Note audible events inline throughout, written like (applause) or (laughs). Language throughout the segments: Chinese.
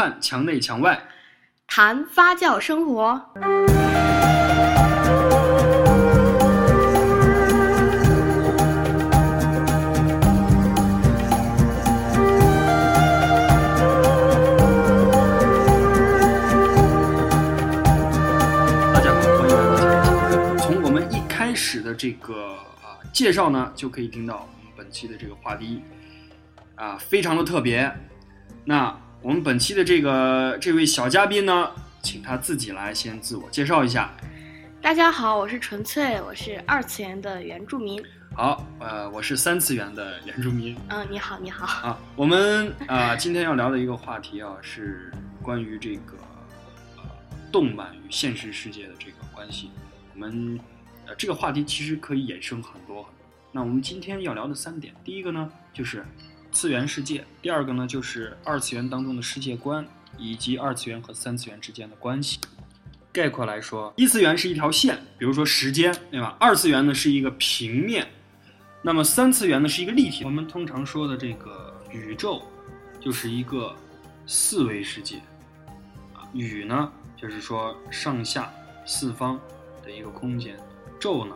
看墙内墙外，谈发酵生活。大家好，欢迎来到今天墙外。从我们一开始的这个啊介绍呢，就可以听到我们本期的这个话题啊非常的特别。那我们本期的这个这位小嘉宾呢，请他自己来先自我介绍一下。大家好，我是纯粹，我是二次元的原住民。好，呃，我是三次元的原住民嗯，你好，你好。啊。我们啊、今天要聊的一个话题啊，是关于这个呃动漫与现实世界的这个关系。我们呃这个话题其实可以衍生很多很多。那我们今天要聊的三点，第一个呢就是次元世界，第二个呢就是二次元当中的世界观，以及二次元和三次元之间的关系。概括来说，一次元是一条线，比如说时间，对吧？二次元呢是一个平面，那么三次元呢是一个立体。我们通常说的这个宇宙，就是一个四维世界，啊，宇呢就是说上下四方的一个空间，宙呢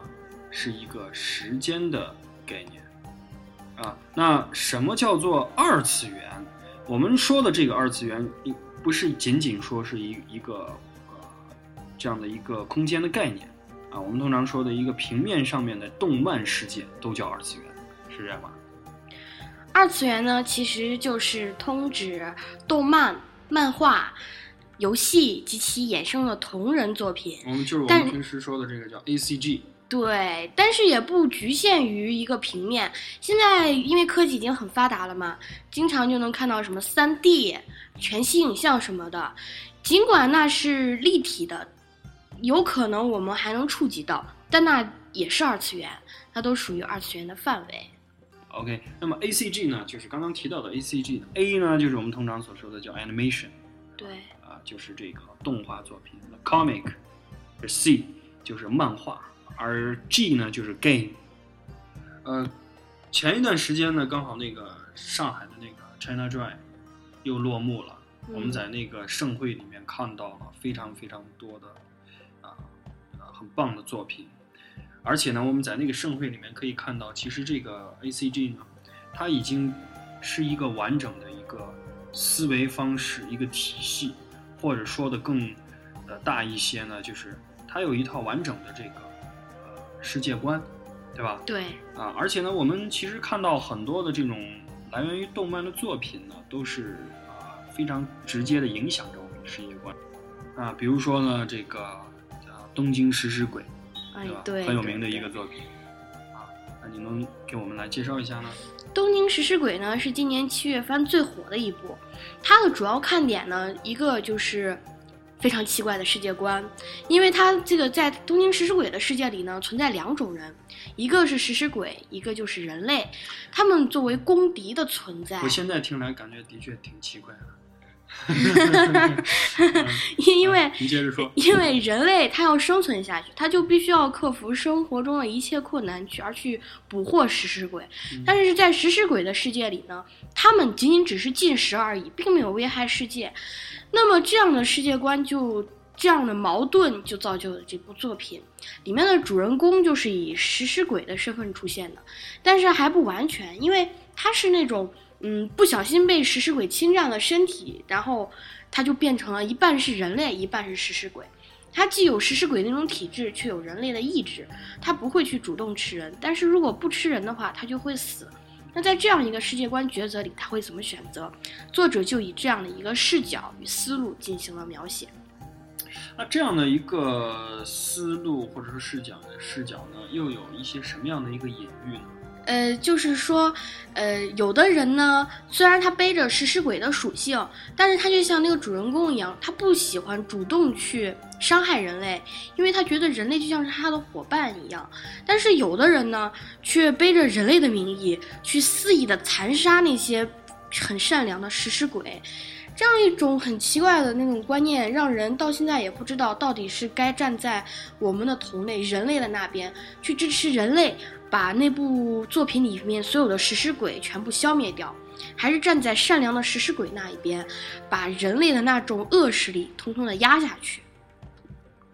是一个时间的概念，啊，那什么叫做二次元？我们说的这个二次元，不是仅仅说是一一个呃这样的一个空间的概念。啊，我们通常说的一个平面上面的动漫世界都叫二次元，是这样吗？二次元呢，其实就是通指动漫、漫画、游戏及其衍生的同人作品。我们就是我们平时说的这个叫 A C G，对，但是也不局限于一个平面。现在因为科技已经很发达了嘛，经常就能看到什么三 D、全息影像什么的。尽管那是立体的，有可能我们还能触及到，但那也是二次元，它都属于二次元的范围。OK，那么 A C G 呢，就是刚刚提到的 A C G 呢 A 呢，就是我们通常所说的叫 animation 对，啊，就是这个动画作品的 comic，而 C 就是漫画，而 G 呢就是 game。呃，前一段时间呢，刚好那个上海的那个 China Joy 又落幕了。我们在那个盛会里面看到了非常非常多的啊呃很棒的作品，而且呢，我们在那个盛会里面可以看到，其实这个 A C G 呢，它已经是一个完整的一个思维方式，一个体系，或者说的更呃大一些呢，就是它有一套完整的这个呃世界观，对吧？对，啊，而且呢，我们其实看到很多的这种来源于动漫的作品呢，都是啊非常直接的影响着我们的世界观啊，比如说呢，这个啊《东京食尸鬼》，对吧？，哎对，很有名的一个作品啊，那你能给我们来介绍一下呢？东京食尸鬼呢是今年七月番最火的一部，它的主要看点呢，一个就是非常奇怪的世界观，因为他这个在东京食尸鬼的世界里呢，存在两种人，一个是食尸鬼，一个就是人类，他们作为公敌的存在我，现在听来感觉的确挺奇怪的。因 (laughs) 因为啊你接着说。因为人类他要生存下去，他就必须要克服生活中的一切困难，去而去捕获食尸鬼。嗯但是在食尸鬼的世界里呢，他们仅仅只是进食而已，并没有危害世界。那么这样的世界观就这样的矛盾就造就了这部作品。里面的主人公就是以食尸鬼的身份出现的，但是还不完全，因为他是那种嗯不小心被食尸鬼侵占了身体，然后他就变成了一半是人类，一半是食尸鬼。他既有食尸鬼那种体质，却有人类的意志。他不会去主动吃人，但是如果不吃人的话，他就会死。那在这样一个世界观抉择里，他会怎么选择？作者就以这样的一个视角与思路进行了描写。那这样的一个思路或者说视角的视角呢，又有一些什么样的一个隐喻呢？呃，就是说，呃，有的人呢，虽然他背着食尸鬼的属性，但是他就像那个主人公一样，他不喜欢主动去伤害人类，因为他觉得人类就像是他的伙伴一样。但是有的人呢，却背着人类的名义去肆意的残杀那些很善良的食尸鬼。这样一种很奇怪的那种观念，让人到现在也不知道到底是该站在我们的同类人类的那边去支持人类，把那部作品里面所有的食尸鬼全部消灭掉，还是站在善良的食尸鬼那一边，把人类的那种恶势力通通的压下去。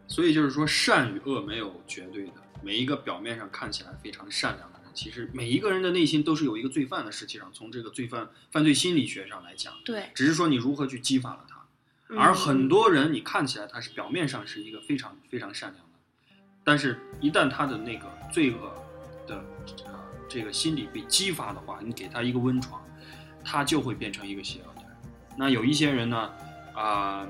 所以就是说，善与恶没有绝对的。每一个表面上看起来非常善良的人，其实每一个人的内心都是有一个罪犯的。实际上，从这个罪犯犯罪心理学上来讲，对，只是说你如何去激发了他。嗯而很多人，你看起来他是表面上是一个非常非常善良的，但是一旦他的那个罪恶的啊、这个心理被激发的话，你给他一个温床，他就会变成一个邪恶的人。那有一些人呢，啊、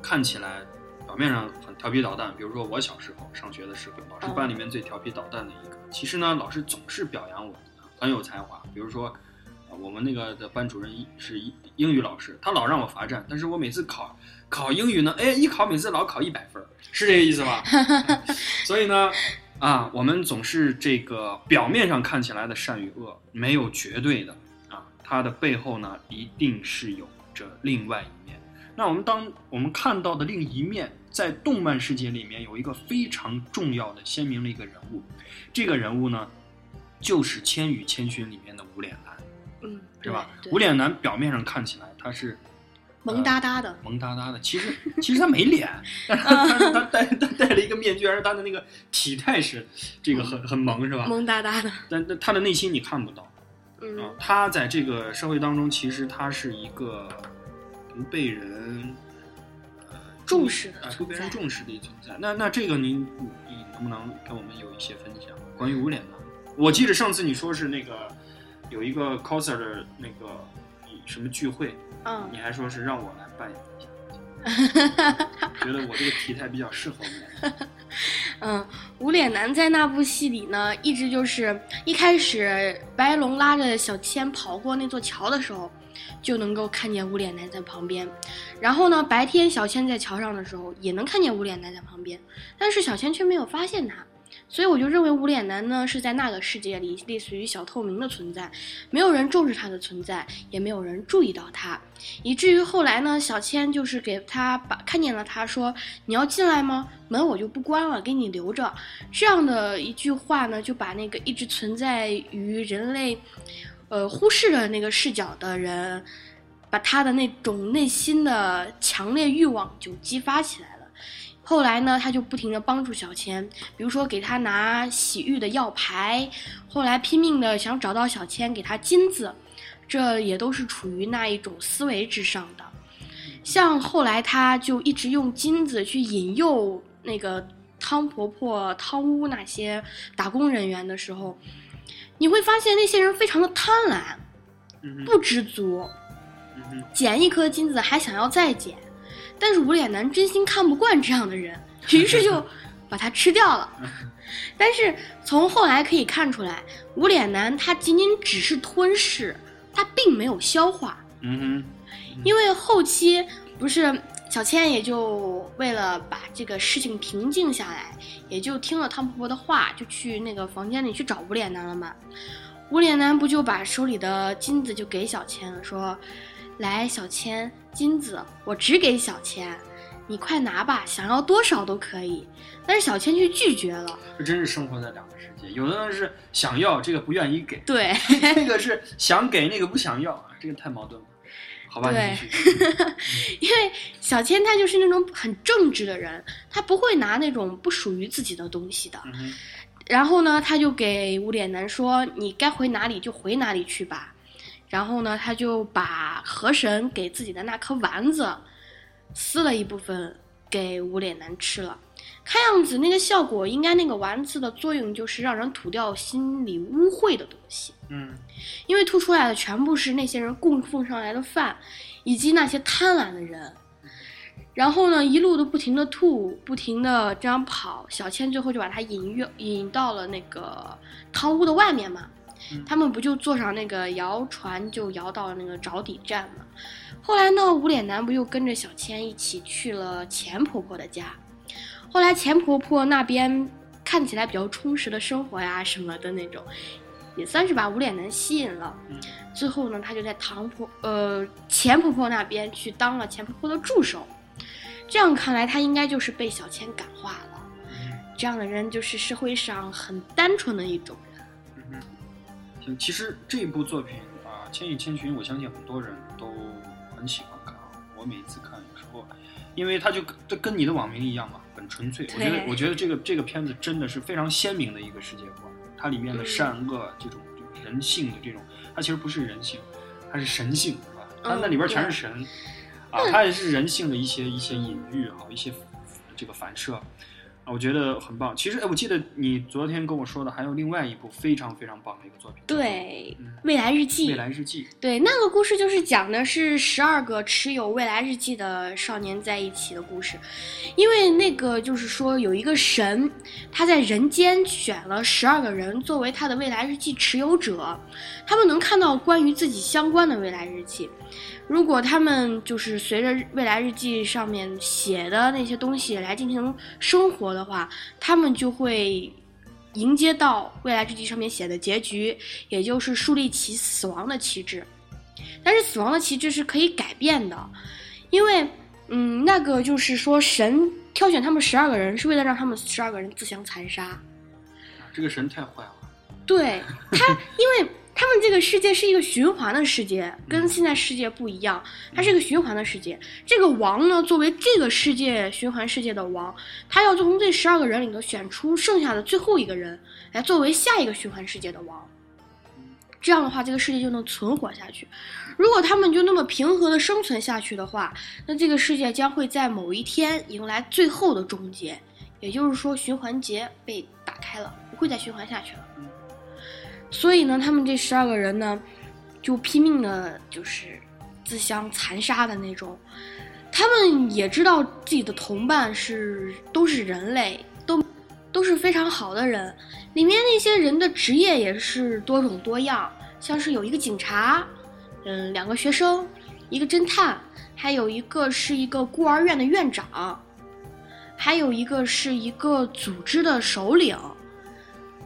看起来表面上很调皮捣蛋，比如说我小时候上学的时候，老师班里面最调皮捣蛋的一个。其实呢，老师总是表扬我很有才华，比如说。啊我们那个的班主任一是英英语老师，他老让我罚站，但是我每次考考英语呢，哎，一考每次老考一百分儿，是这个意思吧？(laughs) (laughs) 所以呢，啊，我们总是这个表面上看起来的善与恶没有绝对的啊，它的背后呢一定是有着另外一面。那我们当我们看到的另一面，在动漫世界里面有一个非常重要的鲜明的一个人物，这个人物呢就是《千与千寻》里面的无脸男。嗯，是吧？无脸男表面上看起来他是萌哒哒的，萌哒哒的，其实其实他没脸，但是他 (laughs) 戴他戴了一个面具，而他的那个体态是这个很很萌，是吧？萌哒哒的，但但他的内心你看不到啊嗯，他在这个社会当中，其实他是一个不被人呃重视的啊，不被人重视的一存在。那那这个您你你能不能跟我们有一些分享关于无脸男？我记得上次你说是那个有一个 coser 的那个什么聚会，嗯你还说是让我来扮演一下，(laughs) 觉得我这个体态比较适合我。(laughs) 嗯，无脸男在那部戏里呢，一直就是一开始白龙拉着小千跑过那座桥的时候，就能够看见无脸男在旁边。然后呢，白天小千在桥上的时候也能看见无脸男在旁边，但是小千却没有发现他。所以我就认为无脸男呢是在那个世界里类似于小透明的存在，没有人重视他的存在，也没有人注意到他，以至于后来呢，小千就是给他把看见了他说你要进来吗？门我就不关了，给你留着。这样的一句话呢，就把那个一直存在于人类，呃忽视的那个视角的人，把他的那种内心的强烈欲望就激发起来。后来呢，他就不停的帮助小千，比如说给他拿洗浴的药牌，后来拼命的想找到小千给他金子，这也都是处于那一种思维之上的。像后来他就一直用金子去引诱那个汤婆婆、汤屋那些打工人员的时候，你会发现那些人非常的贪婪，不知足，捡一颗金子还想要再捡。但是无脸男真心看不惯这样的人，于是就 (laughs) 把他吃掉了。(laughs) 但是从后来可以看出来，无脸男他仅仅只是吞噬，他并没有消化。嗯哼，因为后期不是小千也就为了把这个事情平静下来，也就听了汤婆婆的话，就去那个房间里去找无脸男了嘛。无脸男不就把手里的金子就给小千了，说：“来，小千，金子我只给小千，你快拿吧，想要多少都可以。”但是小千却拒绝了。这真是生活在两个世界，有的人是想要这个不愿意给，对，(laughs) 那个是想给那个不想要，啊这个太矛盾了。好吧，对。(laughs) 因为小千他就是那种很正直的人，他不会拿那种不属于自己的东西的。嗯，然后呢，他就给无脸男说：“你该回哪里就回哪里去吧。”然后呢，他就把河神给自己的那颗丸子撕了一部分给无脸男吃了。看样子那个效果，应该那个丸子的作用就是让人吐掉心里污秽的东西，嗯因为吐出来的全部是那些人供奉上来的饭，以及那些贪婪的人。然后呢，一路都不停的吐，不停的这样跑，小千最后就把他引约引到了那个汤屋的外面嘛。嗯他们不就坐上那个摇船，就摇到了那个着底站嘛。后来呢，无脸男不又跟着小千一起去了钱婆婆的家。后来钱婆婆那边看起来比较充实的生活呀什么的那种，也算是把无脸男吸引了。嗯最后呢，他就在唐婆呃钱婆婆那边去当了钱婆婆的助手。这样看来，他应该就是被小千感化了。嗯这样的人就是社会上很单纯的一种其实这部作品啊，《千与千寻》，我相信很多人都很喜欢看啊。我每次看，有时候，因为它就跟跟你的网名一样嘛，很纯粹。我觉得，我觉得这个这个片子真的是非常鲜明的一个世界观，它里面的嗯善恶这种人性的这种，它其实不是人性，它是神性，是吧？它嗯那里边全是对神，啊，它也是人性的一些一些隐喻啊，一些这个反射。啊，我觉得很棒。其实，哎，我记得你昨天跟我说的，还有另外一部非常非常棒的一个作品，对，嗯《未来日记》未来日记》。对，那个故事就是讲的是十二个持有未来日记的少年在一起的故事，因为那个就是说有一个神，他在人间选了十二个人作为他的未来日记持有者，他们能看到关于自己相关的未来日记。如果他们就是随着未来日记上面写的那些东西来进行生活的话，他们就会迎接到未来日记上面写的结局，也就是树立起死亡的旗帜。但是死亡的旗帜是可以改变的，因为，嗯，那个就是说神挑选他们十二个人，是为了让他们十二个人自相残杀。啊，这个神太坏了。对他，因为他们这个世界是一个循环的世界，跟现在世界不一样，它是一个循环的世界。这个王呢，作为这个世界循环世界的王，他要从这十二个人里头选出剩下的最后一个人，来作为下一个循环世界的王。这样的话，这个世界就能存活下去。如果他们就那么平和的生存下去的话，那这个世界将会在某一天迎来最后的终结，也就是说，循环节被打开了，不会再循环下去了。所以呢，他们这十二个人呢，就拼命的，就是自相残杀的那种。他们也知道自己的同伴是都是人类，都都是非常好的人。里面那些人的职业也是多种多样，像是有一个警察，嗯，两个学生，一个侦探，还有一个是一个孤儿院的院长，还有一个是一个组织的首领。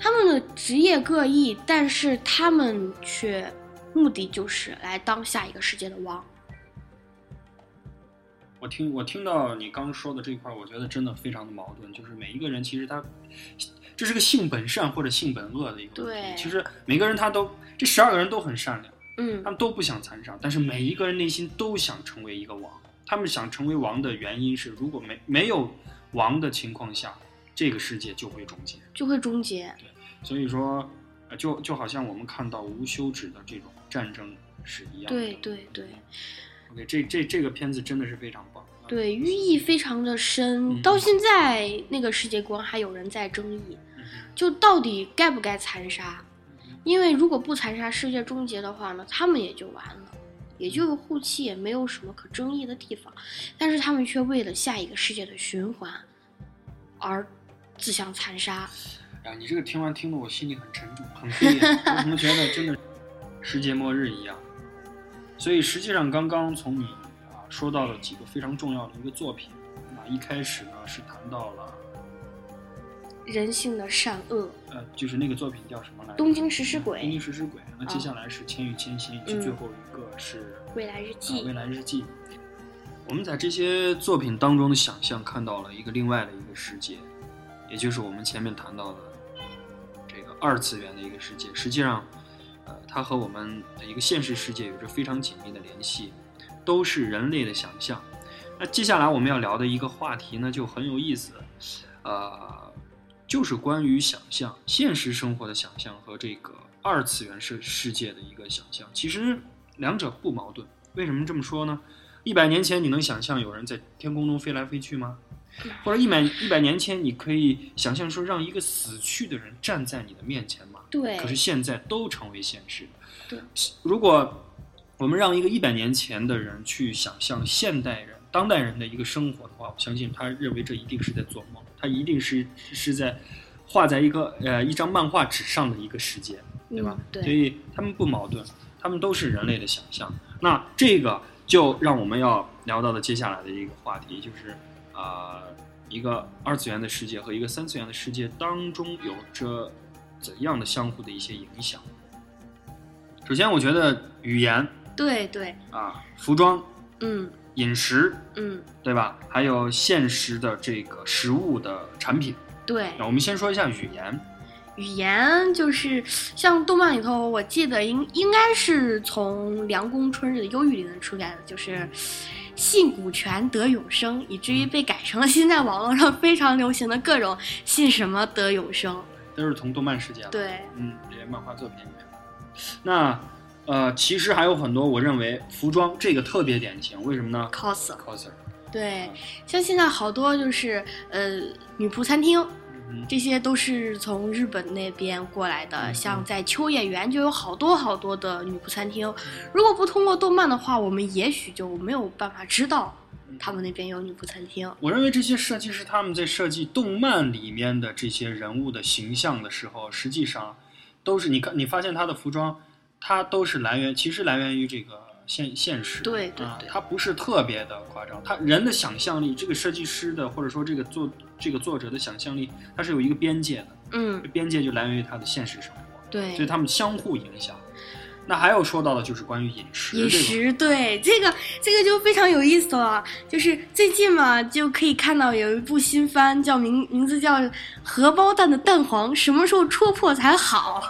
他们的职业各异，但是他们却目的就是来当下一个世界的王。我听我听到你刚说的这一块，我觉得真的非常的矛盾，就是每一个人其实他，这是个性本善或者性本恶的一个问题。其实每个人他都这十二个人都很善良，嗯他们都不想残杀，但是每一个人内心都想成为一个王。他们想成为王的原因是，如果没没有王的情况下，这个世界就会终结。就会终结。对所以说，呃就就好像我们看到无休止的这种战争是一样的。对对对 OK，这这这个片子真的是非常棒。啊，对，寓意非常的深，嗯到现在那个世界观还有人在争议，嗯就到底该不该残杀？因为如果不残杀，世界终结的话呢，他们也就完了，也就后期也没有什么可争议的地方。但是他们却为了下一个世界的循环而自相残杀。啊，你这个听完听得我心里很沉重，很悲啊！我怎么觉得真的世界末日一样？所以实际上刚刚从你啊说到了几个非常重要的一个作品，啊，一开始呢是谈到了人性的善恶，呃，就是那个作品叫什么来着？东京食尸鬼东京食尸鬼。那接下来是《千与千寻》，是嗯最后一个是未来日啊记未来日记。我们在这些作品当中的想象看到了一个另外的一个世界，也就是我们前面谈到的这个二次元的一个世界。实际上，呃，它和我们的一个现实世界有着非常紧密的联系，都是人类的想象。那接下来我们要聊的一个话题呢，就很有意思，呃，就是关于想象、现实生活的想象和这个二次元世世界的一个想象。其实两者不矛盾。为什么这么说呢？一百年前你能想象有人在天空中飞来飞去吗？或者一百一百年前你可以想象说让一个死去的人站在你的面前吗？对，可是现在都成为现实。对，如果我们让一个一百年前的人去想象现代人、当代人的一个生活的话，我相信他认为这一定是在做梦，他一定是是在画在一个呃一张漫画纸上的一个世界，对吧？嗯对所以他们不矛盾，他们都是人类的想象。那这个就让我们要聊到的接下来的一个话题，就是啊、呃一个二次元的世界和一个三次元的世界当中有着怎样的相互的一些影响。首先，我觉得语言对对，啊、服装、嗯饮食，嗯，对吧？还有现实的这个食物的产品。对那，我们先说一下语言。语言就是像动漫里头，我记得应应该是从凉宫春日的《忧郁》里面出来的，就是信股权得永生，以至于被改成了现在网络上非常流行的各种信什么得永生。都是从动漫世界。对，嗯，这些漫画作品里面。那呃，其实还有很多，我认为服装这个特别典型，为什么呢 cos。？coser。对，像现在好多就是呃女仆餐厅，嗯这些都是从日本那边过来的。嗯像在秋叶原就有好多好多的女仆餐厅，如果不通过动漫的话，我们也许就没有办法知道嗯他们那边有女仆餐厅。我认为这些设计师他们在设计动漫里面的这些人物的形象的时候，实际上都是你看你发现他的服装，它都是来源其实来源于这个现现实。啊对对对，它不是特别的夸张，他人的想象力，这个设计师的或者说这个作这个作者的想象力，它是有一个边界的，嗯，边界就来源于他的现实生活，对所以。他们相互影响。那还有说到的就是关于饮食，饮食对这个这个就非常有意思了，就是最近嘛就可以看到有一部新番，叫名名字叫《荷包蛋的蛋黄什么时候戳破才好》，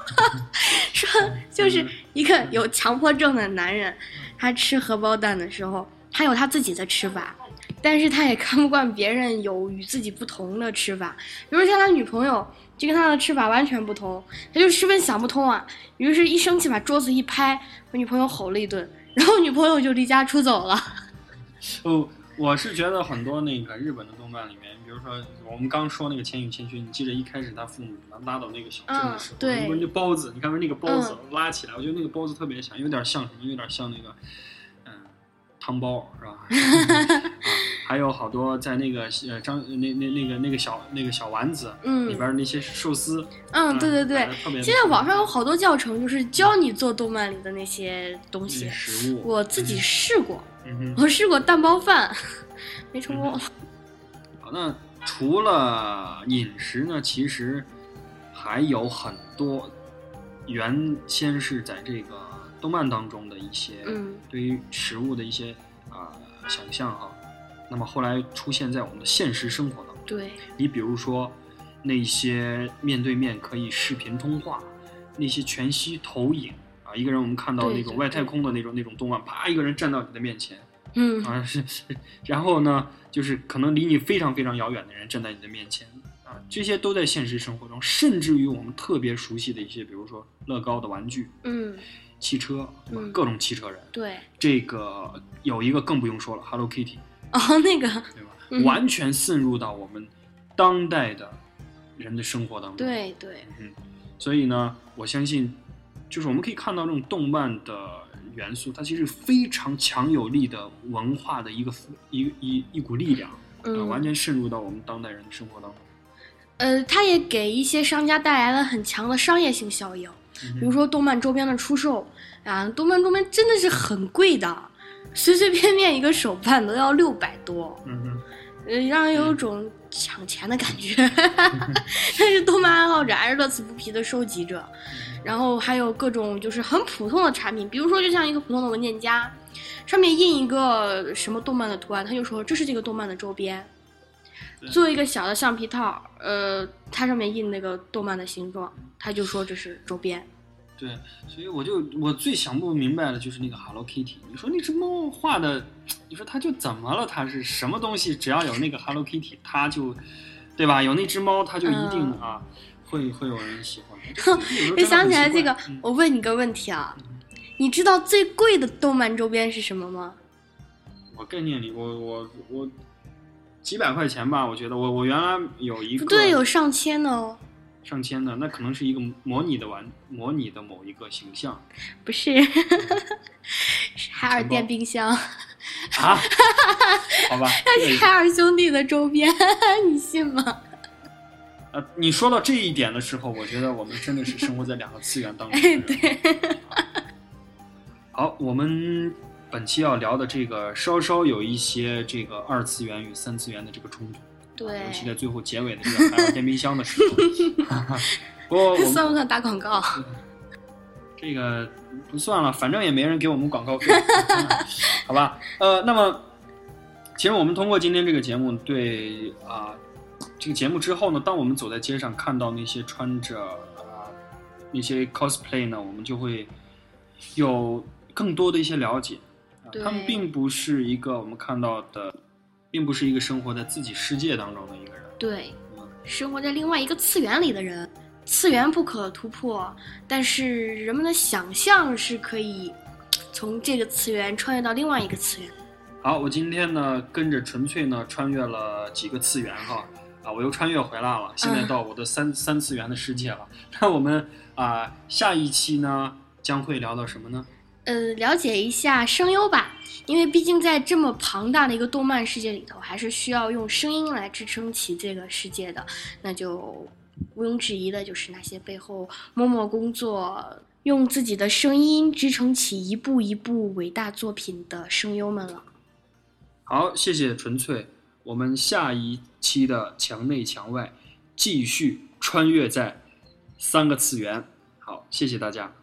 (laughs) 说就是一个有强迫症的男人，他吃荷包蛋的时候，他有他自己的吃法。但是他也看不惯别人有与自己不同的吃法，比如像他女朋友就跟他的吃法完全不同，他就十分想不通啊。于是，一生气把桌子一拍，我女朋友吼了一顿，然后女朋友就离家出走了。(laughs) 我是觉得很多那个日本的动漫里面，比如说我们刚说那个《千与千寻》，你记得一开始他父母拉到那个小镇的时候，嗯对。你闻着包子，你看闻那个包子拉起来，我觉得那个包子特别像，有点像什么？有点像那个，嗯，汤包是吧？啊，还有好多在那个呃张那那那个那个小那个小丸子嗯。里嗯边那些寿司，嗯，对对对。现在网上有好多教程，就是教你做动漫里的那些东西。食物，我自己试过，我试过蛋包饭，(laughs) 没成功。好，那除了饮食呢，其实还有很多原先是在这个动漫当中的一些嗯。对于食物的一些啊、想象哈，那么后来出现在我们的现实生活当中。对，你比如说那些面对面可以视频通话，那些全息投影啊，一个人我们看到那种外太空的那种那种动漫，啪，一个人站到你的面前。嗯啊是，是然后呢，就是可能离你非常非常遥远的人站在你的面前啊，这些都在现实生活中，甚至于我们特别熟悉的一些，比如说乐高的玩具、嗯，汽车，对吧？嗯各种汽车人，对。这个有一个更不用说了，Hello Kitty，哦，那个，对吧？嗯完全渗入到我们当代的人的生活当中。，对对，嗯，所以呢，我相信，就是我们可以看到这种动漫的元素，它其实非常强有力的文化的一个一一一股力量，完全渗入到我们当代人的生活当中。呃，它也给一些商家带来了很强的商业性效应。嗯比如说动漫周边的出售啊，动漫周边真的是很贵的，随随便便一个手办都要六百多，嗯嗯，呃，让人有种抢钱的感觉。(laughs) 但是动漫爱好者还是乐此不疲的收集者，然后还有各种就是很普通的产品，比如说就像一个普通的文件夹，上面印一个什么动漫的图案，他就说这是这个动漫的周边。做一个小的橡皮套，呃，它上面印那个动漫的形状，他就说这是周边。对，所以我就我最想不明白的就是那个 Hello Kitty。你说那只猫画的，你说它就怎么了？它是什么东西？只要有那个 Hello Kitty，它就，对吧？有那只猫，它就一定、嗯啊，会会有人喜欢它。(laughs) 我想起来这个，嗯、我问你个问题啊，你知道最贵的动漫周边是什么吗？我概念里，我我我几百块钱吧，我觉得我我原来有一个不对，有上千的哦。上千的，那可能是一个模拟的玩模拟的某一个形象不是，是 (laughs) 海尔电冰箱，啊，好吧，(laughs) 那是海尔兄弟的周边，你信吗？呃，你说到这一点的时候，我觉得我们真的是生活在两个次元当中。哎，(laughs) 对，(laughs) 好，我们本期要聊的这个稍稍有一些这个二次元与三次元的这个冲突，对尤其在最后结尾的这个海尔电冰箱的时候。(laughs) 不过我们算不算打广告？这个不算了，反正也没人给我们广告费，好吧？呃，那么其实我们通过今天这个节目对啊、这个节目之后呢，当我们走在街上看到那些穿着啊，那些 cosplay 呢，我们就会有更多的一些了解。他们并不是一个我们看到的，并不是一个生活在自己世界当中的一个人。对，嗯生活在另外一个次元里的人，次元不可突破，但是人们的想象是可以从这个次元穿越到另外一个次元。好，我今天呢跟着纯粹呢穿越了几个次元哈，啊，我又穿越回来了，现在嗯到我的三、三次元的世界了。那我们啊、下一期呢将会聊到什么呢？呃，了解一下声优吧，因为毕竟在这么庞大的一个动漫世界里头，还是需要用声音来支撑起这个世界的。那就毋庸置疑的就是那些背后默默工作，用自己的声音支撑起一部一部伟大作品的声优们了。好，谢谢纯粹。我们下一期的墙内墙外继续穿越在三个次元。好，谢谢大家。